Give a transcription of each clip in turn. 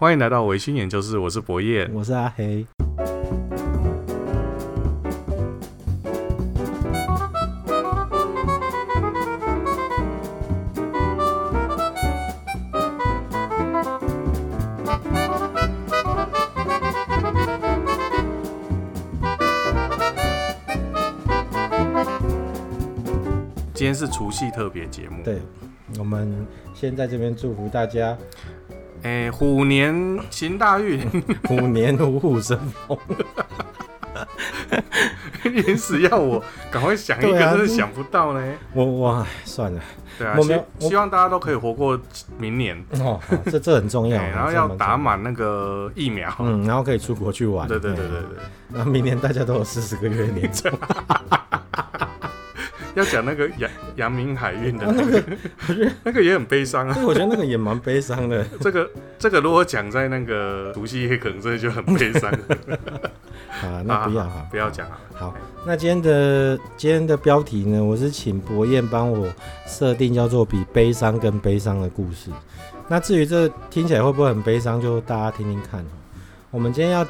欢迎来到维新研究室，我是博彦，我是阿黑。今天是除夕特别节目，对，我们先在这边祝福大家。哎、欸，虎年行大运，虎年虎虎生风。临时要我赶快想一个，真是想不到呢。我哇，算了。对啊，希希望大家都可以活过明年。哦，这这很重要。然后要打满那个疫苗，嗯，然后可以出国去玩。对对对对对。那明年大家都有四十个月年终。要讲那个阳阳明海运的那个，那个也很悲伤啊。我觉得那个也蛮悲伤的。这个这个如果讲在那个除夕夜，可能真的就很悲伤。啊，那不要哈，不要讲啊。好，那今天的今天的标题呢，我是请博彦帮我设定，叫做比悲伤更悲伤的故事。那至于这听起来会不会很悲伤，就大家听听看。我们今天要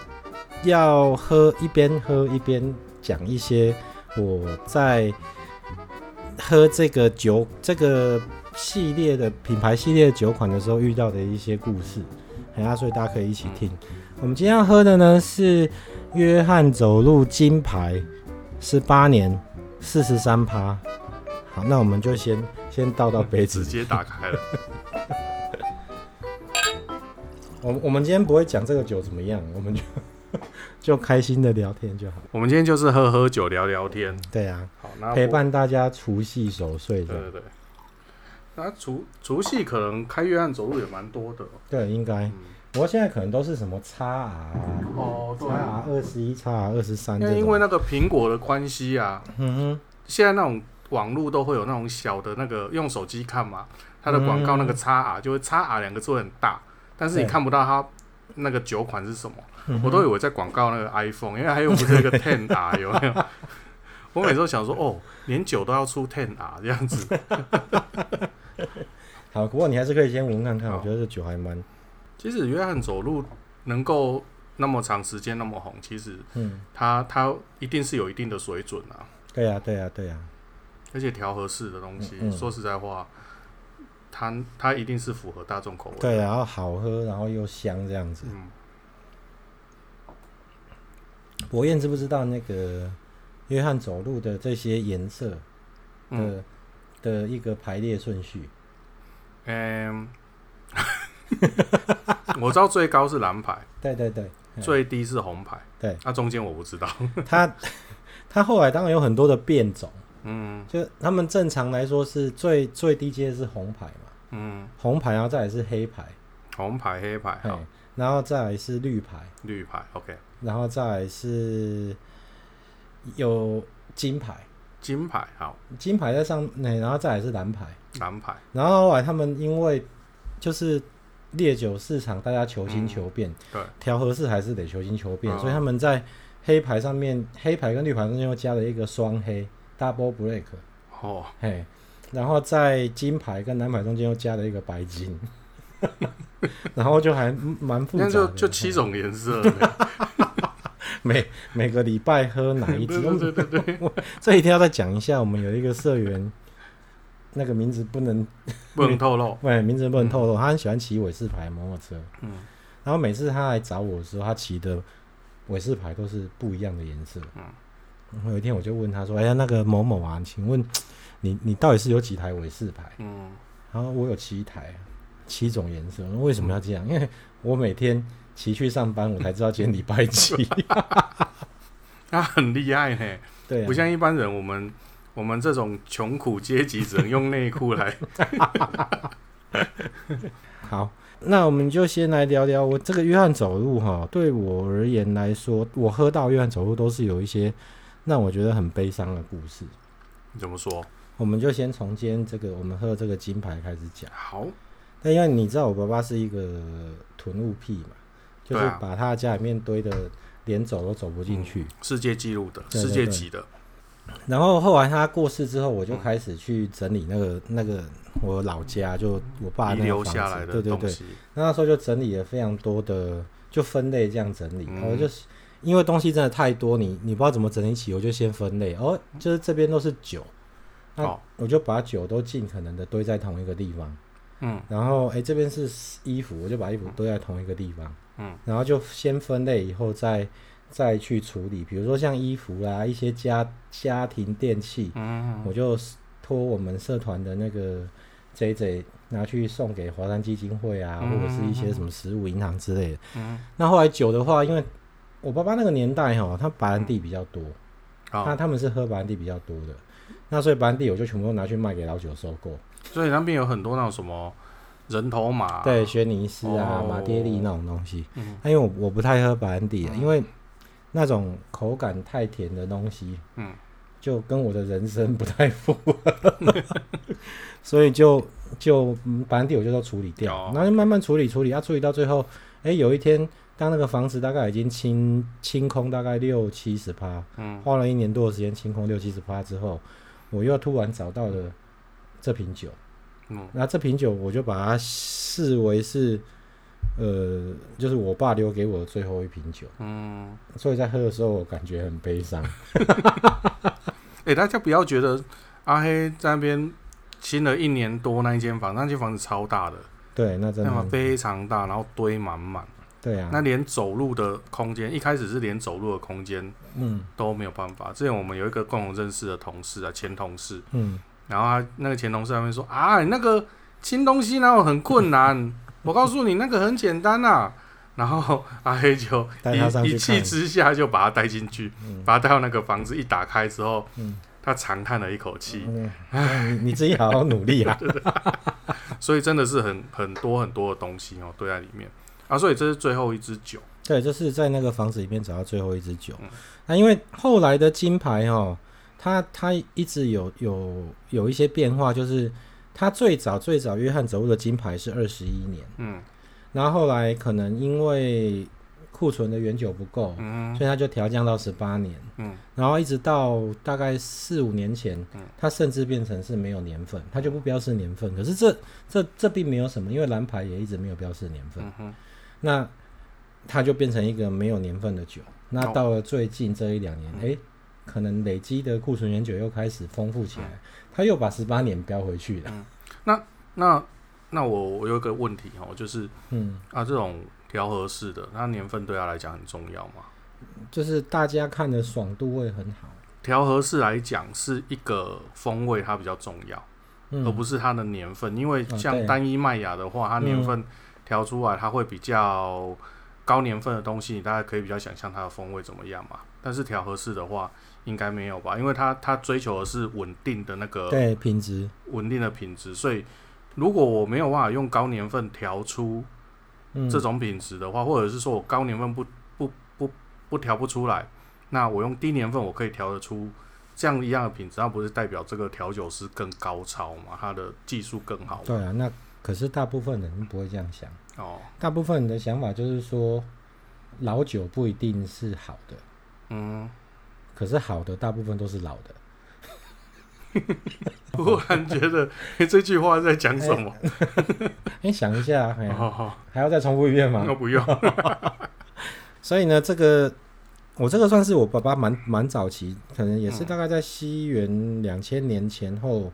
要喝一边喝一边讲一些我在。喝这个酒，这个系列的品牌系列的酒款的时候遇到的一些故事，等下，所以大家可以一起听。我们今天要喝的呢是约翰走路金牌，十八年，四十三趴。好，那我们就先先倒到杯子，直接打开了。我我们今天不会讲这个酒怎么样，我们就。就开心的聊天就好。我们今天就是喝喝酒、聊聊天。对啊，好，那陪伴大家除夕守岁。对对对。那除除夕可能开约翰走路也蛮多的。对，应该。不过现在可能都是什么叉 R 哦，叉 R，二十一 XR 二十三。因为那个苹果的关系啊，嗯哼，现在那种网络都会有那种小的那个用手机看嘛，它的广告那个叉 R 就会叉 R 两个字很大，但是你看不到它那个酒款是什么。我都以为在广告那个 iPhone，因为还有不是那个 Ten R 有没有？我每次都想说，哦，连酒都要出 Ten R 这样子。好，不过你还是可以先闻看看，我觉得这酒还蛮……其实约翰走路能够那么长时间那么红，其实，嗯，他他一定是有一定的水准啊。对呀，对呀，对呀。而且调和式的东西，说实在话，它它一定是符合大众口味。对，然后好喝，然后又香这样子。嗯。博彦知不知道那个约翰走路的这些颜色的、嗯、的一个排列顺序？嗯，我知道最高是蓝牌，对对对，最低是红牌，对，那、啊、中间我不知道。他他后来当然有很多的变种，嗯，就他们正常来说是最最低阶是红牌嘛，嗯，红牌然后再来是黑牌，红牌黑牌，好，然后再来是绿牌，绿牌，OK。然后再来是有金牌，金牌好，金牌在上面，然后再来是蓝牌，蓝牌。然后后来他们因为就是烈酒市场，大家求新求变，对，调和式还是得求新求变，所以他们在黑牌上面，黑牌跟绿牌中间又加了一个双黑 （double black）。哦，嘿，然后在金牌跟蓝牌中间又加了一个白金，然后就还蛮复杂的，就就七种颜色。每每个礼拜喝哪一支？对对对对，这一定要再讲一下。我们有一个社员，那个名字不能不能透露，对，名字不能透露。他很喜欢骑伟士牌摩托车，嗯，然后每次他来找我的时候，他骑的伟士牌都是不一样的颜色，嗯。然后有一天我就问他说：“哎呀，那个某某啊，请问你你到底是有几台伟士牌？”嗯，然后我有七台，七种颜色。为什么要这样？因为我每天。骑去上班，我才知道今天礼拜几。他很厉害呢，对、啊，不像一般人，我们我们这种穷苦阶级只能用内裤来。好，那我们就先来聊聊我这个约翰走路哈。对我而言来说，我喝到约翰走路都是有一些让我觉得很悲伤的故事。怎么说？我们就先从今天这个我们喝这个金牌开始讲。好，那因为你知道我爸爸是一个囤物癖嘛。就是把他家里面堆的连走都走不进去，世界纪录的，世界级的。然后后来他过世之后，我就开始去整理那个、嗯、那个我老家，就我爸那个房子，对对对。那那时候就整理了非常多的，就分类这样整理。嗯、我就是因为东西真的太多，你你不知道怎么整理起，我就先分类。哦，就是这边都是酒，那我就把酒都尽可能的堆在同一个地方。嗯。然后哎，这边是衣服，我就把衣服堆在同一个地方。嗯。然后就先分类，以后再。再去处理，比如说像衣服啦，一些家家庭电器，嗯嗯，我就托我们社团的那个 J J 拿去送给华山基金会啊，或者是一些什么食物银行之类的。嗯，那后来酒的话，因为我爸爸那个年代哈，他白兰地比较多，那、嗯、他们是喝白兰地比较多的，那所以白兰地我就全部都拿去卖给老酒收购。所以那边有很多那种什么人头马，对，轩尼诗啊、马爹利那种东西。嗯，那因为我我不太喝白兰地，因为。那种口感太甜的东西，嗯，就跟我的人生不太符合，所以就就白兰地我就都处理掉，然后就慢慢处理处理，要、啊、处理到最后，哎、欸，有一天当那个房子大概已经清清空大概六七十趴，嗯，花了一年多的时间清空六七十趴之后，我又突然找到了这瓶酒，嗯，那这瓶酒我就把它视为是。呃，就是我爸留给我的最后一瓶酒，嗯，所以在喝的时候我感觉很悲伤。哎、欸，大家不要觉得阿黑在那边新了一年多那一间房，那间房子超大的，对，那真的非常大，然后堆满满，对啊，那连走路的空间，一开始是连走路的空间，嗯，都没有办法。之前我们有一个共同认识的同事啊，前同事，嗯，然后他那个前同事那边说啊，你那个清东西哪有很困难？我告诉你，那个很简单呐、啊。然后阿黑就一一气之下就把他带进去，嗯、把他带到那个房子。一打开之后，嗯、他长叹了一口气：“哎、嗯，你自己好好努力啊！” 所以真的是很很多很多的东西哦，堆在里面啊。所以这是最后一支酒。对，就是在那个房子里面找到最后一支酒。嗯、那因为后来的金牌哦，它它一直有有有一些变化，就是。他最早最早约翰走路的金牌是二十一年，嗯，然后后来可能因为库存的原酒不够，嗯，所以他就调降到十八年，嗯，然后一直到大概四五年前，嗯，他甚至变成是没有年份，他就不标示年份。可是这这这并没有什么，因为蓝牌也一直没有标示年份，嗯哼，那他就变成一个没有年份的酒。那到了最近这一两年，哎，可能累积的库存原酒又开始丰富起来。他又把十八年标回去了。嗯、那那那我我有一个问题哦，就是嗯啊，这种调和式的，它年份对他来讲很重要吗？就是大家看的爽度会很好。调和式来讲是一个风味，它比较重要，嗯、而不是它的年份。因为像单一麦芽的话，它年份调出来，它会比较高年份的东西，你大家可以比较想象它的风味怎么样嘛。但是调和式的话，应该没有吧，因为它它追求的是稳定的那个对品质，稳定的品质。所以如果我没有办法用高年份调出这种品质的话，嗯、或者是说我高年份不不不不调不出来，那我用低年份我可以调得出这样一样的品质，那不是代表这个调酒师更高超吗？他的技术更好？对啊，那可是大部分人不会这样想哦。大部分人的想法就是说，老酒不一定是好的，嗯。可是好的大部分都是老的，忽然觉得这句话在讲什么？你、欸、想一下，好好还要再重复一遍吗？那不用。所以呢，这个我这个算是我爸爸蛮蛮早期，可能也是大概在西元两千年前后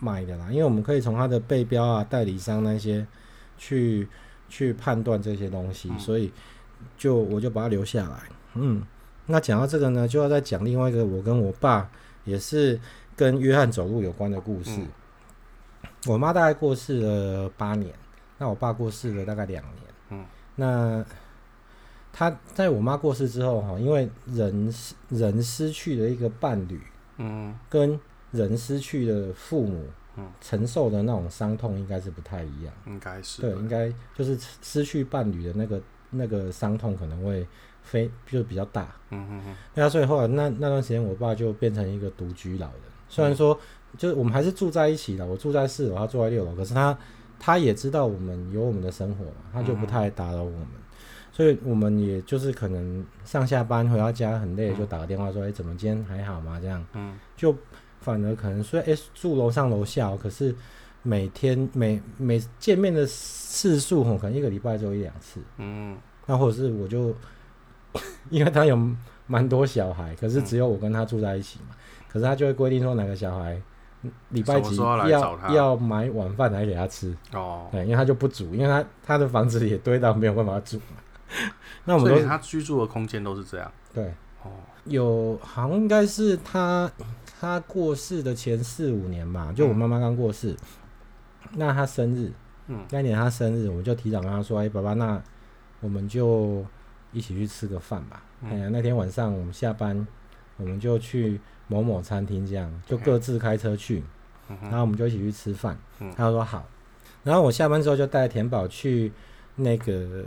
买的啦。嗯、因为我们可以从他的背标啊、代理商那些去去判断这些东西，嗯、所以就我就把它留下来。嗯。那讲到这个呢，就要再讲另外一个我跟我爸也是跟约翰走路有关的故事。嗯、我妈大概过世了八年，那我爸过世了大概两年。嗯，那他在我妈过世之后哈，因为人人失去了一个伴侣，嗯，跟人失去了父母，嗯，承受的那种伤痛应该是不太一样。应该是对，应该就是失去伴侣的那个那个伤痛可能会。非就比较大，嗯嗯嗯，那、啊、所以后来那那段时间，我爸就变成一个独居老人。虽然说，就是我们还是住在一起的，我住在四楼，他住在六楼，可是他他也知道我们有我们的生活嘛，他就不太打扰我们。所以我们也就是可能上下班回到家很累，就打个电话说：“哎、嗯，怎么今天还好吗？”这样，嗯，就反而可能说：“哎，住楼上楼下，可是每天每每见面的次数，可能一个礼拜只有一两次，嗯，那或者是我就因为他有蛮多小孩，可是只有我跟他住在一起嘛，嗯、可是他就会规定说哪个小孩。”礼拜几要要，要买晚饭来给他吃哦，对，因为他就不煮，因为他他的房子也堆到没有办法煮。那我们所以他居住的空间都是这样。对，哦，有好像应该是他他过世的前四五年吧，就我妈妈刚过世，嗯、那他生日，嗯，那年他生日，我就提早跟他说：“哎、欸，爸爸，那我们就一起去吃个饭吧。嗯”哎呀，那天晚上我们下班，我们就去。某某餐厅这样，就各自开车去，嗯、然后我们就一起去吃饭。嗯、他说好，然后我下班之后就带田宝去那个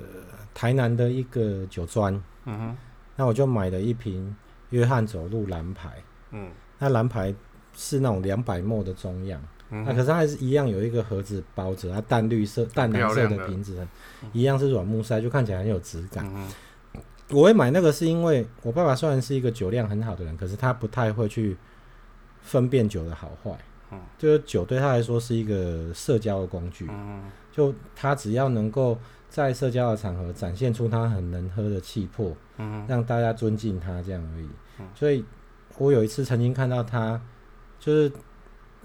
台南的一个酒庄。嗯哼，那我就买了一瓶约翰走路蓝牌。嗯，那蓝牌是那种两百 ml 的中样。嗯，那可是它还是一样有一个盒子包着，它淡绿色、淡蓝色的瓶子，一样是软木塞，就看起来很有质感。嗯我会买那个是因为我爸爸虽然是一个酒量很好的人，可是他不太会去分辨酒的好坏。嗯，就是酒对他来说是一个社交的工具。嗯，就他只要能够在社交的场合展现出他很能喝的气魄，嗯，让大家尊敬他这样而已。嗯，所以我有一次曾经看到他，就是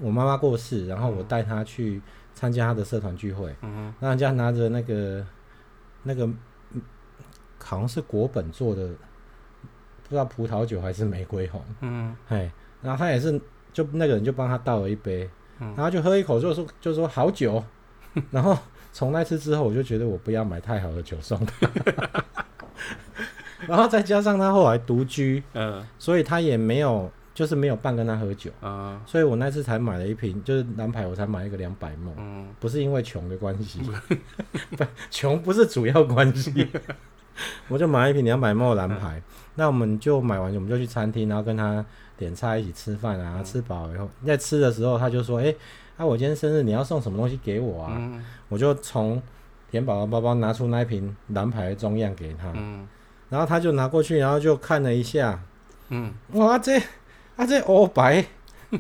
我妈妈过世，然后我带他去参加他的社团聚会，嗯，让人家拿着那个那个。好像是国本做的，不知道葡萄酒还是玫瑰红。嗯，哎，然后他也是，就那个人就帮他倒了一杯，嗯、然后就喝一口，就说就说好酒。然后从那次之后，我就觉得我不要买太好的酒送他。然后再加上他后来独居，嗯，所以他也没有，就是没有伴跟他喝酒。嗯，所以我那次才买了一瓶，就是蓝牌，我才买一个两百。嗯，不是因为穷的关系，不，穷不是主要关系。我就买了一瓶两百 ml 蓝牌，嗯、那我们就买完，我们就去餐厅，然后跟他点菜一起吃饭啊，嗯、吃饱以后，在吃的时候他就说：“哎、欸，啊，我今天生日，你要送什么东西给我啊？”嗯、我就从田宝的包包拿出那一瓶蓝牌的中样给他，嗯、然后他就拿过去，然后就看了一下，嗯，哇，这啊这乌白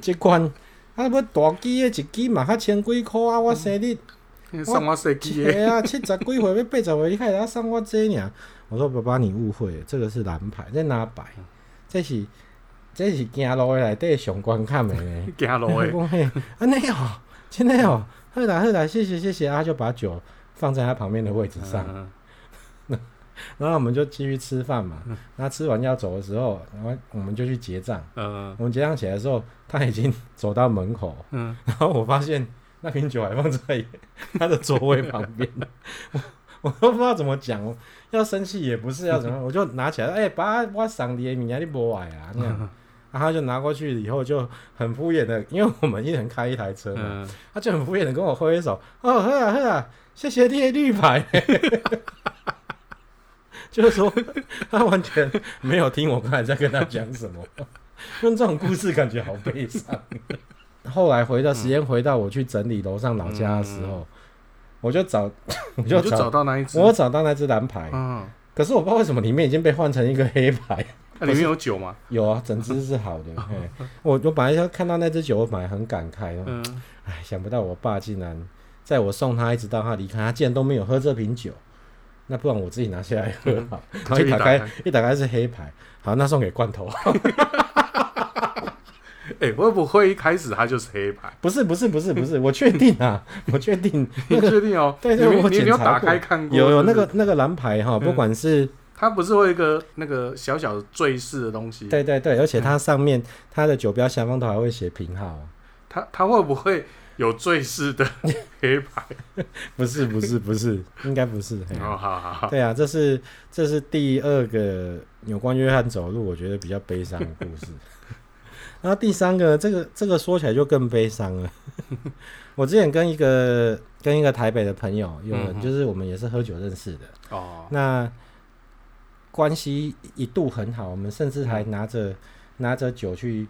这款啊不大支的一支嘛，才千几块啊，我生日。嗯送我设计的，啊，七十几岁要八十岁，你开始送我这呢？我说爸爸，你误会了，这个是蓝牌，这哪摆？这是这是行路的内底上观看的呢。行路的，安尼哦，真的哦，好啦好啦，谢谢谢谢啊，就把酒放在他旁边的位置上。然后我们就继续吃饭嘛。那吃完要走的时候，然后我们就去结账。嗯，我们结账起来的时候，他已经走到门口。嗯，然后我发现。那瓶酒还放在他的座位旁边，我我都不知道怎么讲，要生气也不是，要怎么，我就拿起来，哎、欸，把我上的名啊，你不爱啊，那样，然后就拿过去以后就很敷衍的，因为我们一人开一台车嘛，他就很敷衍的跟我挥挥手，哦，喝啊喝啊，谢谢你的绿牌，就是说他完全没有听我刚才在跟他讲什么，用这种故事感觉好悲伤。后来回到时间，回到我去整理楼上老家的时候，嗯、我就找，我就找到那一只，我找到那只蓝牌。嗯，可是我不知道为什么里面已经被换成一个黑牌。那、啊、里面有酒吗？有啊，整只是好的。我我本来要看到那只酒，我本来很感慨。嗯，哎，想不到我爸竟然在我送他一直到他离开，他竟然都没有喝这瓶酒。那不然我自己拿下来喝好。然后一打开，一打开是黑牌。好，那送给罐头。哎、欸，会不会一开始它就是黑牌？不是，不是，不是，不是，我确定啊，我确定，你确定哦？对对，我检查过，打开看过，有有那个那个蓝牌哈，不管是、嗯、它不是会一个那个小小的坠饰的东西，对对对，而且它上面它的酒标下方都还会写品号，它它会不会有坠饰的 黑牌？不是不是不是，应该不是。哦，好好好，对啊，这是这是第二个有关约翰走路，我觉得比较悲伤的故事。然后第三个，这个这个说起来就更悲伤了。我之前跟一个跟一个台北的朋友，有人就是我们也是喝酒认识的哦。那关系一度很好，我们甚至还拿着拿着酒去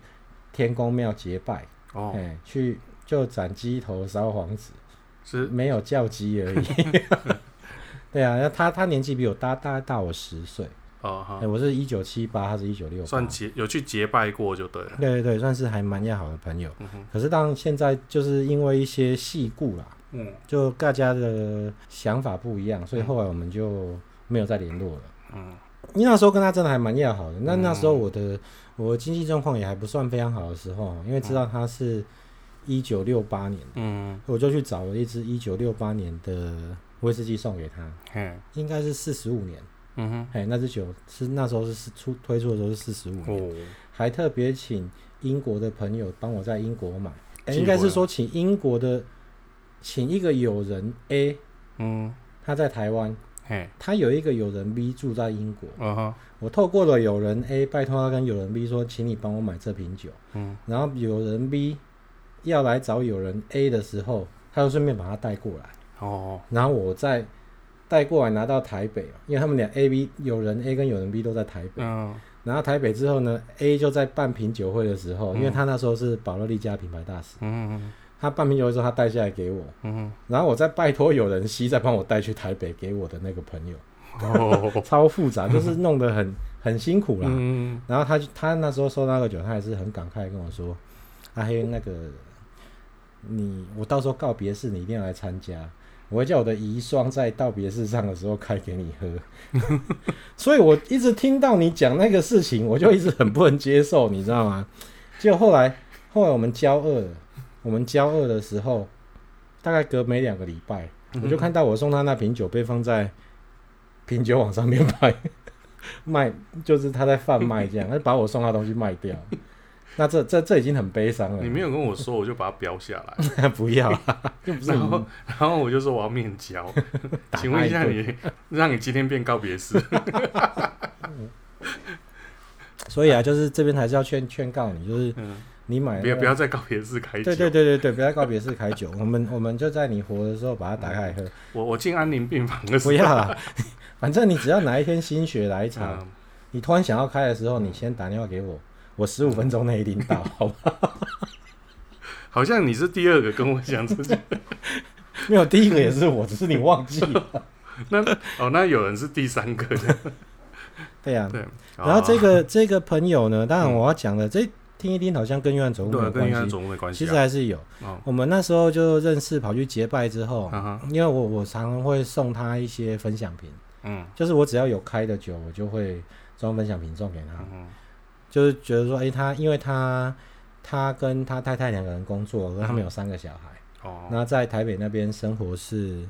天公庙结拜哦，哎，去就斩鸡头烧黄纸，是没有叫鸡而已。对啊，那他他年纪比我大，大概大我十岁。哦我是一九七八，他是一九六，算结有去结拜过就对了。对对对，算是还蛮要好的朋友。嗯，可是当现在就是因为一些细故啦，嗯，就大家的想法不一样，所以后来我们就没有再联络了。嗯，因为那时候跟他真的还蛮要好的。那那时候我的我的经济状况也还不算非常好的时候，因为知道他是一九六八年，嗯，我就去找了一支一九六八年的威士忌送给他，嗯，应该是四十五年。嗯哼，哎，那支酒是那时候是出推出的时候是四十五年，哦，还特别请英国的朋友帮我在英国买，哎，应该是说请英国的，请一个友人 A，嗯，他在台湾，嘿，他有一个友人 B 住在英国，嗯哼，我透过了友人 A 拜托他跟友人 B 说，请你帮我买这瓶酒，嗯，然后友人 B 要来找友人 A 的时候，他就顺便把他带过来，哦，然后我再带过来拿到台北，因为他们俩 A B 有人 A 跟有人 B 都在台北。嗯，拿到台北之后呢，A 就在办品酒会的时候，嗯。因为他那时候是宝乐利家品牌大使，嗯他办品酒会的时候，他带下来给我，嗯然后我再拜托有人 C 再帮我带去台北给我的那个朋友，嗯，哦，超复杂，就是弄得很很辛苦啦。嗯，然后他他那时候收那个酒，他还是很感慨跟我说：“阿黑，那个你我到时候告别式你一定要来参加。”我会叫我的遗孀在道别式上的时候开给你喝，所以我一直听到你讲那个事情，我就一直很不能接受，你知道吗？结果后来，后来我们交恶了，我们交恶的时候，大概隔没两个礼拜，我就看到我送他那瓶酒被放在品酒网上面卖，卖就是他在贩卖这样，他就把我送他东西卖掉。那这这这已经很悲伤了。你没有跟我说，我就把它标下来。不要啊，又不是然后然后我就说我要面交，请问一下你，让你今天变告别式？所以啊，就是这边还是要劝劝告你，就是嗯，你买、那个，不要不要再告别式开酒。对对对对对，不要告别式开酒，我们我们就在你活的时候把它打开来喝。我我进安宁病房的时候，不要啦，反正你只要哪一天心血来潮，嗯你突然想要开的时候，你先打电话给我，我十五分钟内一定到，好吧？好像你是第二个跟我讲这件，没有，第一个也是我，只是你忘记了。那哦，那有人是第三个的，对呀、对。然后这哦个这个朋友呢，当然我要讲的，这听一听好像跟约翰总务没有关系，跟总务没关系啊，其实还是有。哦我们那时候就认识，跑去结拜之后，因为我我常常会送他一些分享瓶，嗯就是我只要有开的酒，我就会装分享瓶送给他。嗯就是觉得说，诶、他因为他他跟他太太两个人工作，而他们有三个小孩，哦，那在台北那边生活是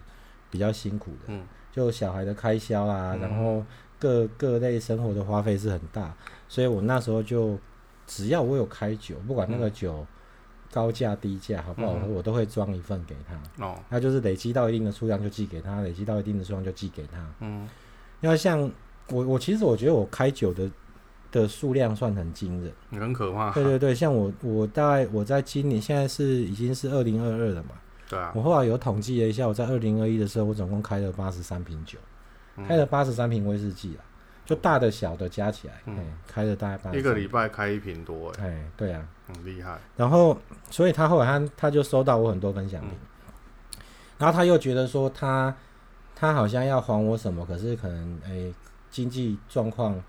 比较辛苦的，嗯。就小孩的开销啊，嗯。然后各各类生活的花费是很大，所以我那时候就只要我有开酒，不管那个酒高价低价好不好我都会装一份给他。哦。他就是累积到一定的数量就寄给他，累积到一定的数量就寄给他。嗯。因为像我我其实我觉得我开酒的的数量算很惊人。你很可怕，对对对，像我我大概我在今年现在是已经是二零二二了嘛，对啊。我，后来有统计了一下，我在二零二一的时候，我总共开了八十三瓶酒，嗯。开了八十三瓶威士忌啊，就大的小的加起来，嗯。嗯，开了大概八一个礼拜开一瓶多，哎，哎，对啊，很厉害，然后所以他后来他他就收到我很多分享品，嗯。然后他又觉得说他他好像要还我什么，可是可能哎经济状况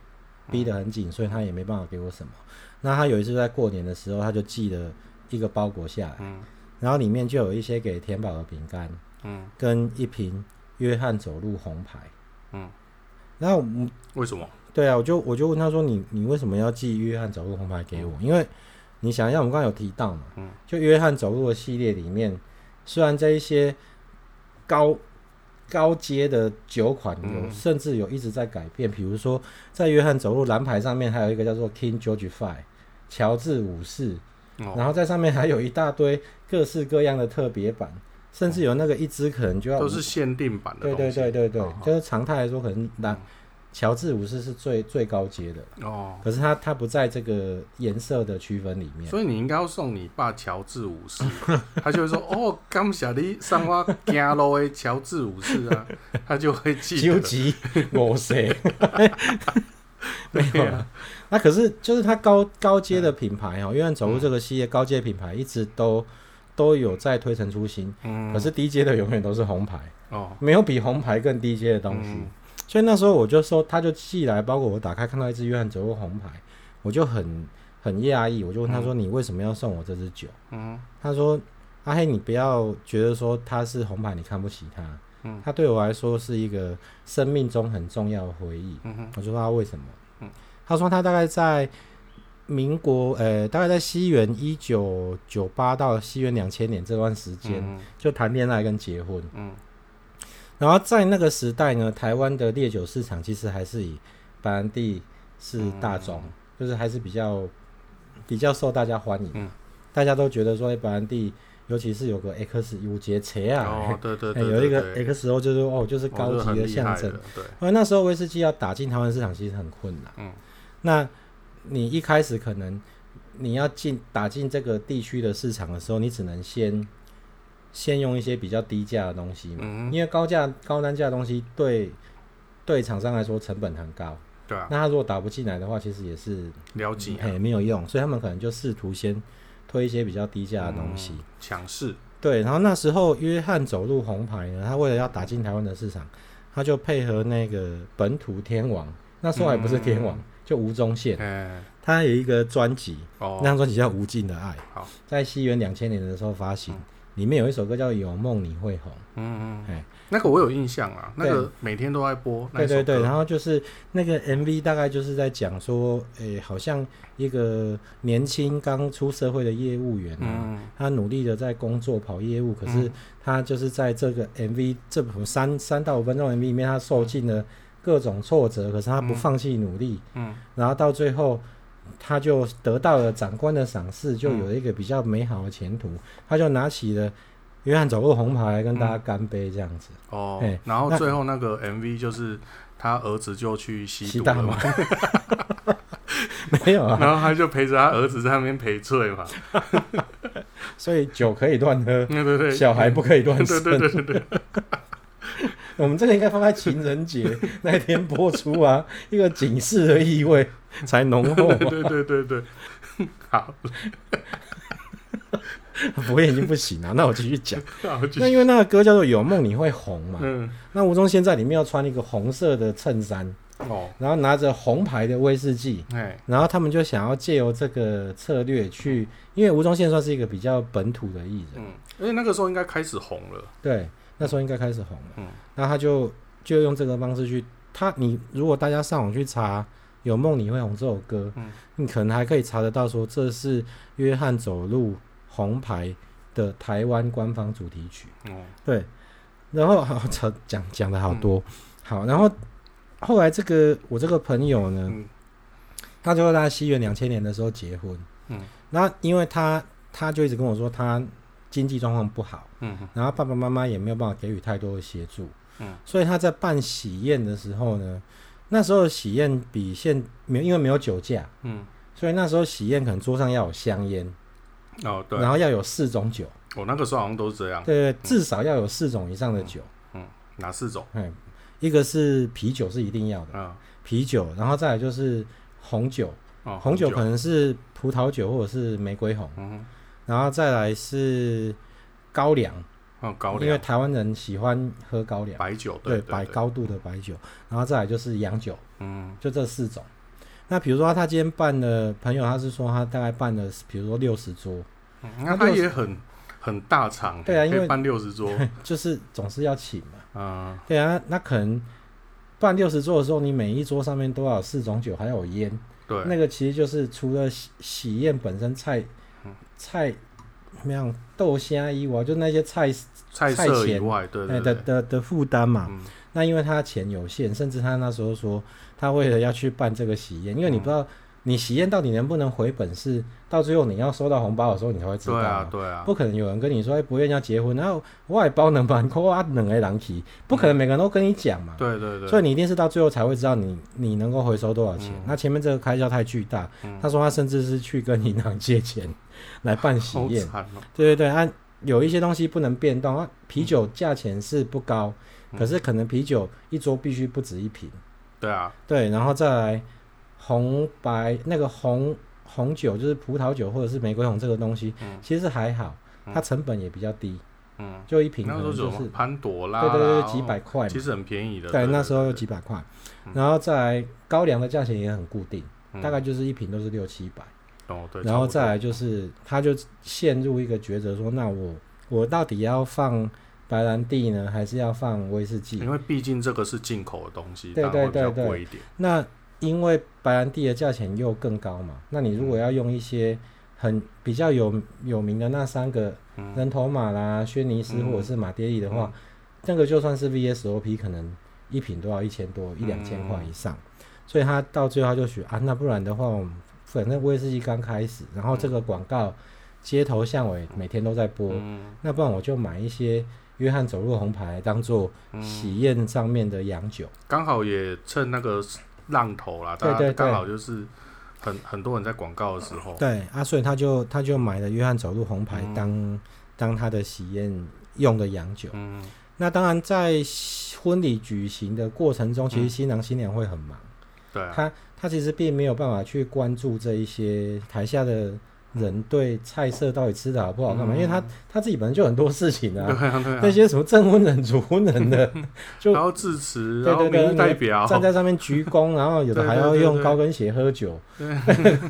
逼得很紧，所以他也没办法给我什么。那他有一次在过年的时候，他就寄了一个包裹下来，嗯然后里面就有一些给田宝的饼干，嗯跟一瓶约翰走路红牌。嗯，然后为什么？对啊，我就我就问他说你你为什么要寄约翰走路红牌给我？因为你想一下，我们刚刚有提到嘛，嗯就约翰走路的系列里面，虽然这一些高高阶的酒款有、嗯甚至有一直在改变，比如说在约翰走路蓝牌上面还有一个叫做 King George Five 乔治五世，哦。然后在上面还有一大堆各式各样的特别版，甚至有那个一支可能就要都是限定版的对对，对对对，哦就是常态来说，可能蓝乔治五世是最最高阶的，哦，可是他他不在这个颜色的区分里面。所以你应该要送你爸乔治五世，他就会说哦，感谢你送我行路的乔治五世啊，他就会记得。究极我谁？没有对啊啦。那可是就是他高高阶的品牌哦，因为走入这个系列高阶品牌一直都都有在推陈出新，嗯，可是低阶的永远都是红牌。哦，没有比红牌更低阶的东西。嗯、所以那时候我就说，他就寄来，包括我打开看到一支约翰走过红牌，我就很很讶异，我就问他说：“你为什么要送我这支酒？”嗯，他说：“阿黑，你不要觉得说他是红牌，你看不起他。嗯，他对我来说是一个生命中很重要的回忆。嗯哼，我就问他为什么？嗯，他说他大概在。”民国，呃，大概在西元一九九八到西元两千年这段时间，嗯、就谈恋爱跟结婚。嗯，然后在那个时代呢，台湾的烈酒市场其实还是以白兰地是大宗，嗯、就是还是比较比较受大家欢迎。嗯，大家都觉得说，白兰地，尤其是有个 X 五节车啊，哦，对对有一个 XO 就是哦，就是高级的象征。对，因为那时候威士忌要打进台湾市场其实很困难。嗯，那。你一开始可能你要进打进这个地区的市场的时候，你只能先先用一些比较低价的东西嘛，嗯、因为高价高单价的东西对对厂商来说成本很高，对啊，那他如果打不进来的话，其实也是了解、啊，哎，没有用，所以他们可能就试图先推一些比较低价的东西，强势、嗯，对，然后那时候约翰走入红牌呢，他为了要打进台湾的市场，他就配合那个本土天王，那时候还不是天王。嗯。就吴宗宪，嗯、他有一个专辑，哦、那张专辑叫《无尽的爱》，好。在西元两千年的时候发行，嗯、里面有一首歌叫《有梦你会红》，嗯嗯，哎那个我有印象啊，那个每天都在播，对对对，然后就是那个 MV 大概就是在讲说，诶、欸，好像一个年轻刚出社会的业务员啊，嗯、他努力的在工作跑业务，可是他就是在这个 MV 这三三到五分钟 MV 里面，他受尽了。各种挫折，可是他不放弃努力，嗯，嗯，然后到最后，他就得到了长官的赏识，就有一个比较美好的前途。嗯、他就拿起了约翰走过红牌来跟大家干杯，这样子。嗯、哦，嘿然后最后那个 MV 就是他儿子就去吸毒了嘛？没有啊，然后他就陪着他儿子在那边陪醉嘛。所以酒可以乱喝，对对对，小孩不可以乱生，对对对对。我们这个应该放在情人节 那天播出啊，一个警示的意味才浓厚。对对对对，好，不会已经不行了，那我继续讲。那因为那个歌叫做《有梦你会红》嘛，嗯，那吴宗宪在里面要穿一个红色的衬衫，哦，然后拿着红牌的威士忌，哎，然后他们就想要借由这个策略去，因为吴宗宪算是一个比较本土的艺人，嗯，而且那个时候应该开始红了，对。那时候应该开始红了，嗯，那他就就用这个方式去，他你如果大家上网去查《有梦你会红》这首歌，嗯，你可能还可以查得到说这是约翰走路红牌的台湾官方主题曲，哦，对，然后好讲讲的好多，嗯、好，然后后来这个我这个朋友呢，嗯、他就在西元两千年的时候结婚，嗯，那因为他他就一直跟我说他。经济状况不好，嗯，然后爸爸妈妈也没有办法给予太多的协助，嗯，所以他在办喜宴的时候呢，那时候喜宴比现没因为没有酒驾，嗯，所以那时候喜宴可能桌上要有香烟，哦对，然后要有四种酒，哦那个时候好像都是这样，对对，至少要有四种以上的酒，嗯，哪四种？嗯，一个是啤酒是一定要的，嗯，啤酒，然后再来就是红酒，红酒可能是葡萄酒或者是玫瑰红，嗯。然后再来是高粱，哦，高粱，因为台湾人喜欢喝高粱。白酒，对，白高度的白酒。然后再来就是洋酒，嗯，就这四种。那比如说他今天办的朋友，他是说他大概办了，比如说六十桌，那他也很很大场，对啊，因为办六十桌，就是总是要请嘛，啊，对啊，那可能办六十桌的时候，你每一桌上面都要有四种酒，还有烟，对，那个其实就是除了喜喜宴本身菜。菜，怎么样？豆虾以外，就那些菜菜色以外，对对的的的负担嘛。嗯、那因为他钱有限，甚至他那时候说，他为了要去办这个喜宴，因为你不知道你喜宴到底能不能回本，是到最后你要收到红包的时候，你才会知道。对啊，对啊。不可能有人跟你说，哎，不愿意要结婚，然后外包能办，扣啊两个人去，不可能每个人都跟你讲嘛。对对对。所以你一定是到最后才会知道你你能够回收多少钱。嗯、那前面这个开销太巨大，嗯、他说他甚至是去跟银行借钱。来办喜宴，哦、对对对，啊，有一些东西不能变动啊。啤酒价钱是不高，嗯、可是可能啤酒一桌必须不止一瓶。对啊，对，然后再来红白那个红红酒，就是葡萄酒或者是玫瑰红这个东西，嗯、其实还好，它成本也比较低。嗯，就一瓶可能就是潘朵拉，对对对，几百块，其实很便宜的。对，那时候有几百块，然后再来高粱的价钱也很固定，大概就是一瓶都是六七百。哦，对。然后再来就是，他就陷入一个抉择，说：那我我到底要放白兰地呢，还是要放威士忌？因为毕竟这个是进口的东西，对对对对，贵一点。那因为白兰地的价钱又更高嘛，那你如果要用一些很比较有有名的那三个。人头马啦、轩尼诗或者是马爹利的话，那个就算是 VSOP，可能一瓶都要一千多、一两千块以上。嗯、所以他到最后他就选啊，那不然的话，我们反正威士忌刚开始，然后这个广告街头巷尾每天都在播，嗯、那不然我就买一些约翰走路红牌当做喜宴上面的洋酒，刚、嗯、好也趁那个浪头啦，对对，刚好就是。很很多人在广告的时候，对啊，所以他就他就买了约翰走路红牌当、嗯、当他的喜宴用的洋酒。嗯，那当然在婚礼举行的过程中，其实新郎新娘会很忙。对、啊，他他其实并没有办法去关注这一些台下的。人对菜色到底吃的好不好干嘛？因为他他自己本身就很多事情啊，那些什么证婚人、主婚人的，就然后致辞，然后民意代表站在上面鞠躬，然后有的还要用高跟鞋喝酒，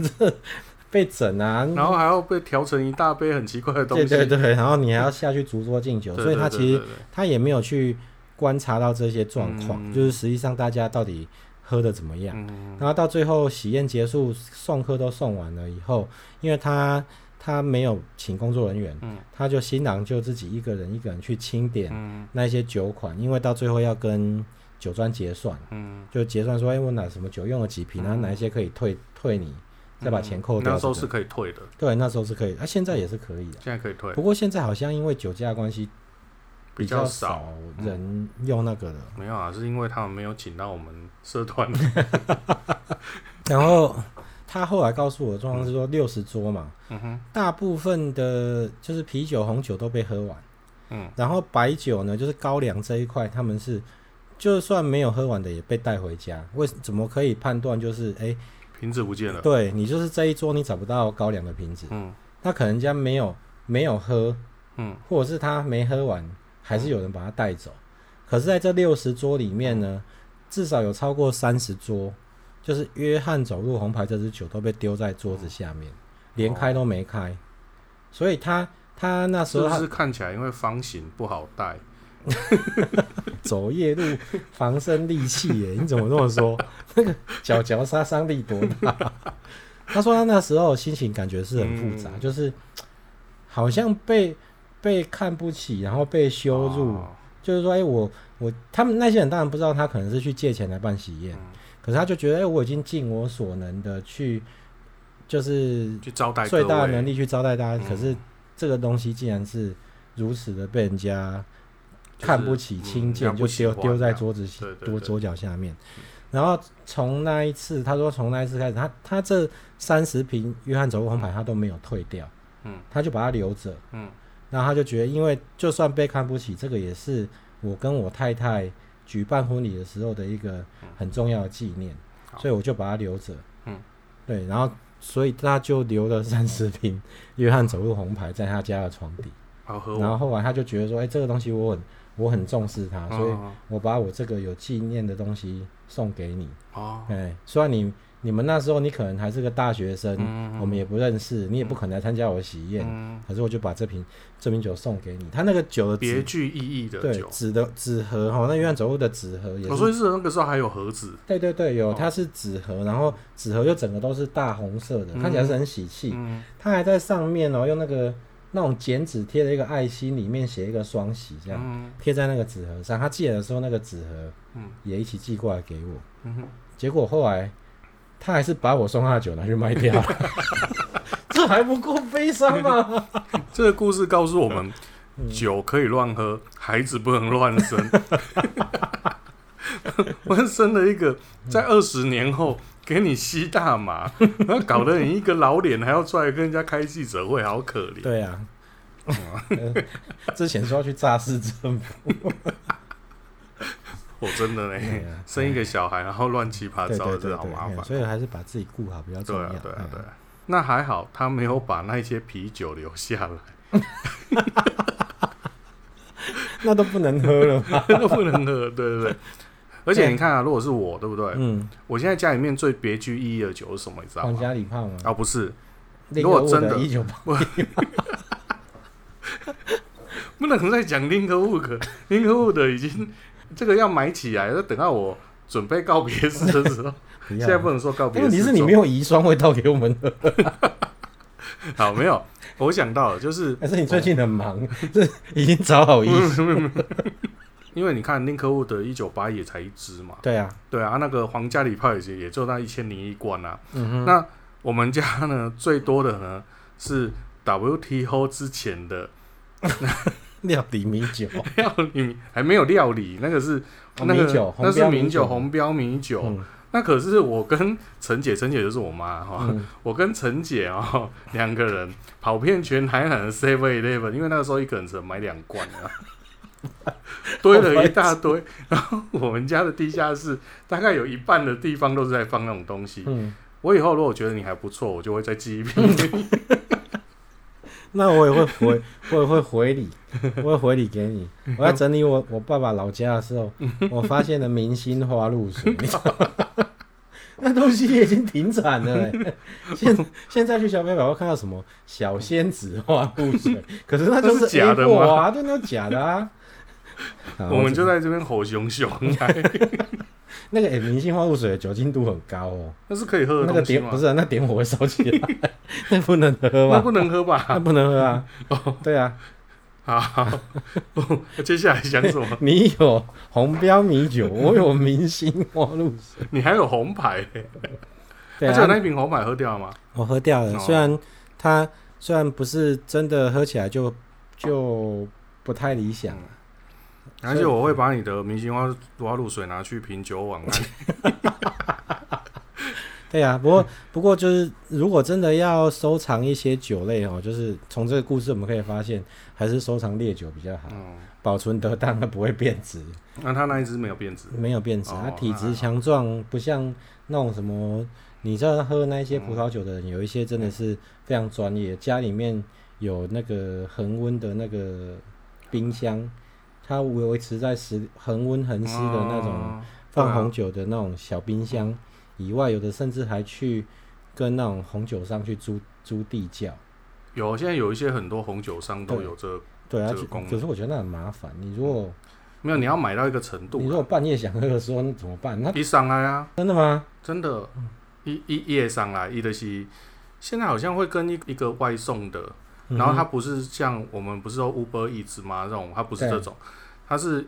被整啊，然后还要被调成一大杯很奇怪的东西，对对对，然后你还要下去逐桌敬酒，所以他其实他也没有去观察到这些状况，就是实际上大家到底。喝的怎么样？然后到最后喜宴结束，送客都送完了以后，因为他他没有请工作人员，他就新郎就自己一个人一个人去清点那些酒款，因为到最后要跟酒庄结算，就结算说，哎，我哪什么酒用了几瓶，然后哪一些可以退退你，再把钱扣掉。那时候是可以退的，对，那时候是可以，啊，现在也是可以的，现在可以退。不过现在好像因为酒驾关系。比较少人用那个的，没有啊，是因为他们没有请到我们社团。然后他后来告诉我的状况是说，六十桌嘛，嗯哼，大部分的就是啤酒、红酒都被喝完，嗯，然后白酒呢，就是高粱这一块，他们是就算没有喝完的也被带回家。为怎么可以判断就是哎，瓶子不见了？对，你就是这一桌你找不到高粱的瓶子，嗯，他可能人家没有没有喝，嗯，或者是他没喝完。还是有人把它带走，可是在这六十桌里面呢，至少有超过三十桌，就是约翰走路红牌这支酒都被丢在桌子下面，连开都没开，所以他他那时候是看起来因为方形不好带，走夜路防身利器耶？你怎么这么说？那个脚脚杀伤力多大？他说他那时候心情感觉是很复杂，就是好像被。被看不起，然后被羞辱，哦、就是说，哎、欸，我我他们那些人当然不知道，他可能是去借钱来办喜宴，嗯、可是他就觉得，哎、欸，我已经尽我所能的去，就是去招待最大的能力去招待大家，可是这个东西竟然是如此的被人家看不起、轻贱、就是，就丢丢在桌子桌桌脚下面。然后从那一次，他说从那一次开始，他他这三十瓶约翰走路红牌他都没有退掉，嗯，他就把它留着，嗯。然后他就觉得，因为就算被看不起，这个也是我跟我太太举办婚礼的时候的一个很重要的纪念，嗯、所以我就把它留着。嗯，对，然后所以他就留了三十瓶约翰走路红牌在他家的床底。好喝。然后后来他就觉得说，哎，这个东西我很我很重视它，所以我把我这个有纪念的东西送给你。哦。哎，虽然你。你们那时候，你可能还是个大学生，我们也不认识，你也不可能来参加我的喜宴。嗯、可是我就把这瓶这瓶酒送给你。他那个酒的别具意义的酒，纸的纸盒哈，那约翰走路的纸盒也是。所以是那个时候还有盒子。对对对，有，它是纸盒，然后纸盒又整个都是大红色的，嗯、看起来是很喜气。嗯、它还在上面哦，用那个那种剪纸贴了一个爱心，里面写一个双喜，这样贴、嗯、在那个纸盒上。他寄来的时候，那个纸盒也一起寄过来给我。嗯、哼结果后来。他还是把我送他的酒拿去卖掉了，这还不够悲伤吗？这个故事告诉我们，酒可以乱喝，孩子不能乱生。我生了一个，在二十年后给你吸大麻，然后搞得你一个老脸还要出来跟人家开记者会，好可怜。对啊，之前说要去诈市政府。我真的嘞，生一个小孩，然后乱七八糟的，这好麻烦。所以还是把自己顾好比较重要。对啊，对啊，对啊。那还好，他没有把那些啤酒留下来。那都不能喝了吗？都不能喝，对对对。而且你看啊，如果是我，对不对？嗯。我现在家里面最别具意义的酒是什么？你知道吗？皇家礼炮吗？啊，不是。如果真的，不能再讲林可物可，林可物的已经这个要买起来，要等到我准备告别式的时候。现在不能说告别式。问题是你没有遗孀会倒给我们喝。好，没有。我想到了，就是 还是你最近很忙，这已经找好意思。因为你看林可物的一九八也才一支嘛。对啊，对啊，那个皇家礼炮也也就那一千零一罐啊。嗯哼。那我们家呢，最多的呢是 WTO 之前的 料理米酒，料理还没有料理，那个是那个那是米酒红标米酒。嗯那可是我跟陈姐，陈姐就是我妈哈，嗯、我跟陈姐哦 两个人跑遍全台南的 Seven Eleven，因为那个时候一个人只能买两罐啊，堆了一大堆。然后我们家的地下室大概有一半的地方都是在放那种东西。嗯、我以后如果觉得你还不错，我就会再寄一瓶给你。那我也会回，我也会回礼，我会回礼给你。我在整理我我爸爸老家的时候，我发现了明星花露水，那东西已经停产了。现现在去小北百货看到什么小仙子花露水，可是那就是假的吗？对，那假的啊。我们就在这边吼熊熊。那个诶，明星花露水的酒精度很高哦，那是可以喝的。那个点不是，啊那点火会烧起来，那不能喝吧？那不能喝吧？那不能喝啊！哦，对啊，好，接下来讲什么？你有红标米酒，我有明星花露水，你还有红牌？而且那一瓶红牌喝掉了吗？我喝掉了，虽然它虽然不是真的喝起来就就不太理想。而且我会把你的明星花花露水拿去品酒网。对呀、啊，不过不过就是如果真的要收藏一些酒类哦，就是从这个故事我们可以发现，还是收藏烈酒比较好，嗯、保存得当，它不会变质。那他那一只没有变质？没有变质，它体质强壮，不像那种什么，你知道喝那些葡萄酒的人，嗯、有一些真的是非常专业，家里面有那个恒温的那个冰箱。它维持在十恒温恒湿的那种放红酒的那种小冰箱以外，有的甚至还去跟那种红酒商去租租地窖。有，现在有一些很多红酒商都有这对啊，可是我觉得那很麻烦。你如果没有，你要买到一个程度，你如果半夜想喝的时候，那怎么办？那一上来啊？真的吗？真的，一一夜上来，一的是现在好像会跟一一个外送的。然后它不是像我们不是说 Uber Eats 吗？这种它不是这种，它是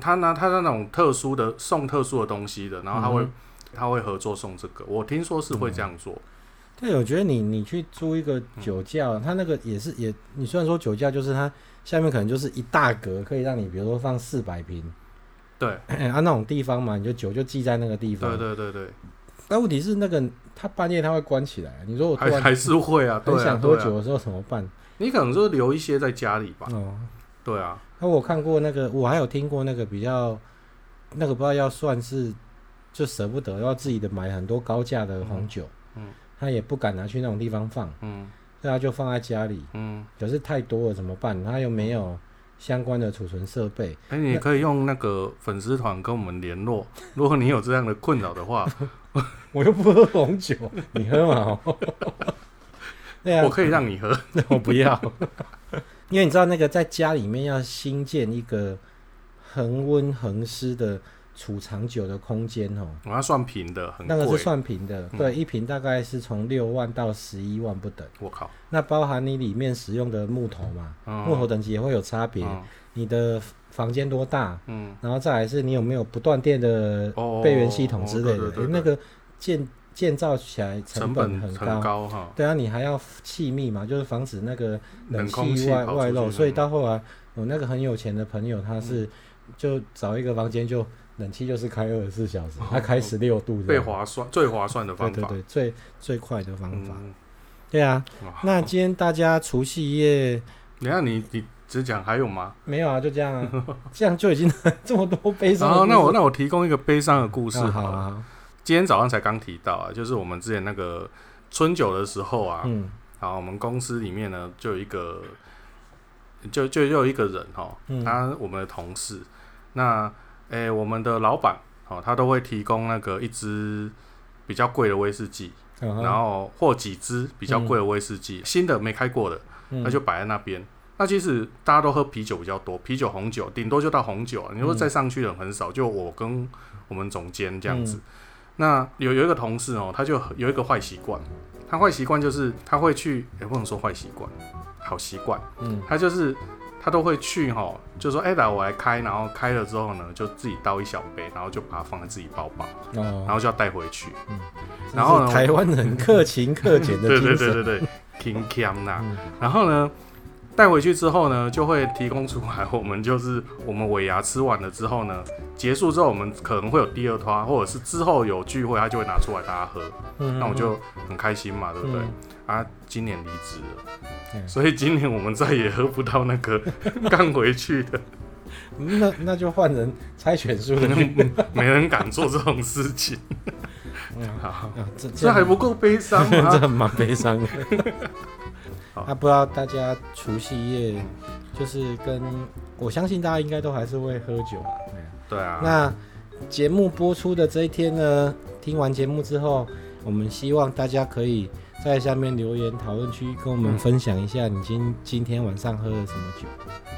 它拿它那种特殊的送特殊的东西的，然后它会它会合作送这个。我听说是会这样做。对，我觉得你你去租一个酒窖，它那个也是也，你虽然说酒窖就是它下面可能就是一大格，可以让你比如说放四百瓶。对，啊那种地方嘛，你就酒就记在那个地方。对对对对。但问题是那个。他半夜他会关起来，你说我还 还是会啊？很想喝酒的时候怎么办？你可能就留一些在家里吧。哦，对啊。那我看过那个，我还有听过那个比较，那个不知道要算是就舍不得要自己的买很多高价的红酒，嗯，他也不敢拿去那种地方放，嗯，所以他就放在家里，嗯，可是太多了怎么办？他又没有相关的储存设备。哎，你可以用那个粉丝团跟我们联络，如果你有这样的困扰的话。我又不喝红酒，你喝嘛？对啊，我可以让你喝，我不要，因为你知道那个在家里面要新建一个恒温恒湿的储藏酒的空间哦。我要算平的，那个是算平的，对，一瓶大概是从六万到十一万不等。我靠，那包含你里面使用的木头嘛？木头等级也会有差别。你的房间多大？嗯，然后再来是你有没有不断电的备源系统之类的？那个建建造起来成本很高哈。对啊，你还要气密嘛，就是防止那个冷气外外漏。所以到后来，我那个很有钱的朋友，他是就找一个房间，就冷气就是开二十四小时，他开十六度，最划算、最划算的方法，对对对，最最快的方法。对啊，那今天大家除夕夜，你看你你。只讲还有吗？没有啊，就这样啊，这样就已经 这么多悲伤。哦，那我那我提供一个悲伤的故事好了。啊、今天早上才刚提到啊，就是我们之前那个春酒的时候啊，嗯，好，我们公司里面呢就有一个就就又有一个人哈，他我们的同事，那诶、欸，我们的老板哦，他都会提供那个一支比较贵的威士忌，然后或几支比较贵的威士忌，新的没开过的，那就摆在那边。那其实大家都喝啤酒比较多，啤酒、红酒，顶多就到红酒。你说再上去的人很少，就我跟我们总监这样子。那有有一个同事哦，他就有一个坏习惯，他坏习惯就是他会去，也不能说坏习惯，好习惯，嗯，他就是他都会去哈，就说哎，来我来开，然后开了之后呢，就自己倒一小杯，然后就把它放在自己包包，然后就要带回去，嗯，然后台湾人克勤克俭的，对对对对对，勤俭呐，然后呢。带回去之后呢，就会提供出来。我们就是我们尾牙吃完了之后呢，结束之后我们可能会有第二摊，或者是之后有聚会，他就会拿出来大家喝。嗯，那我就很开心嘛，对不对？嗯、啊，今年离职了，嗯、所以今年我们再也喝不到那个 刚回去的。那那就换人猜拳输了，没人敢做这种事情。这这还不够悲伤吗？这蛮悲伤的。那、啊、不知道大家除夕夜就是跟我相信大家应该都还是会喝酒啊。对啊。那节目播出的这一天呢，听完节目之后，我们希望大家可以在下面留言讨论区跟我们分享一下你今今天晚上喝了什么酒。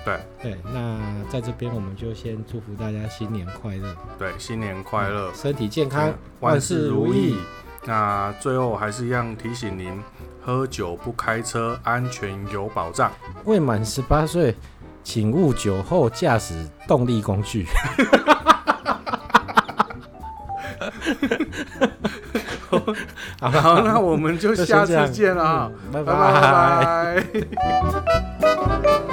对对，那在这边我们就先祝福大家新年快乐。对，新年快乐，身体健康，万事如意。那最后还是一样提醒您。喝酒不开车，安全有保障。未满十八岁，请勿酒后驾驶动力工具。好，那我们就下次见了，拜拜拜拜。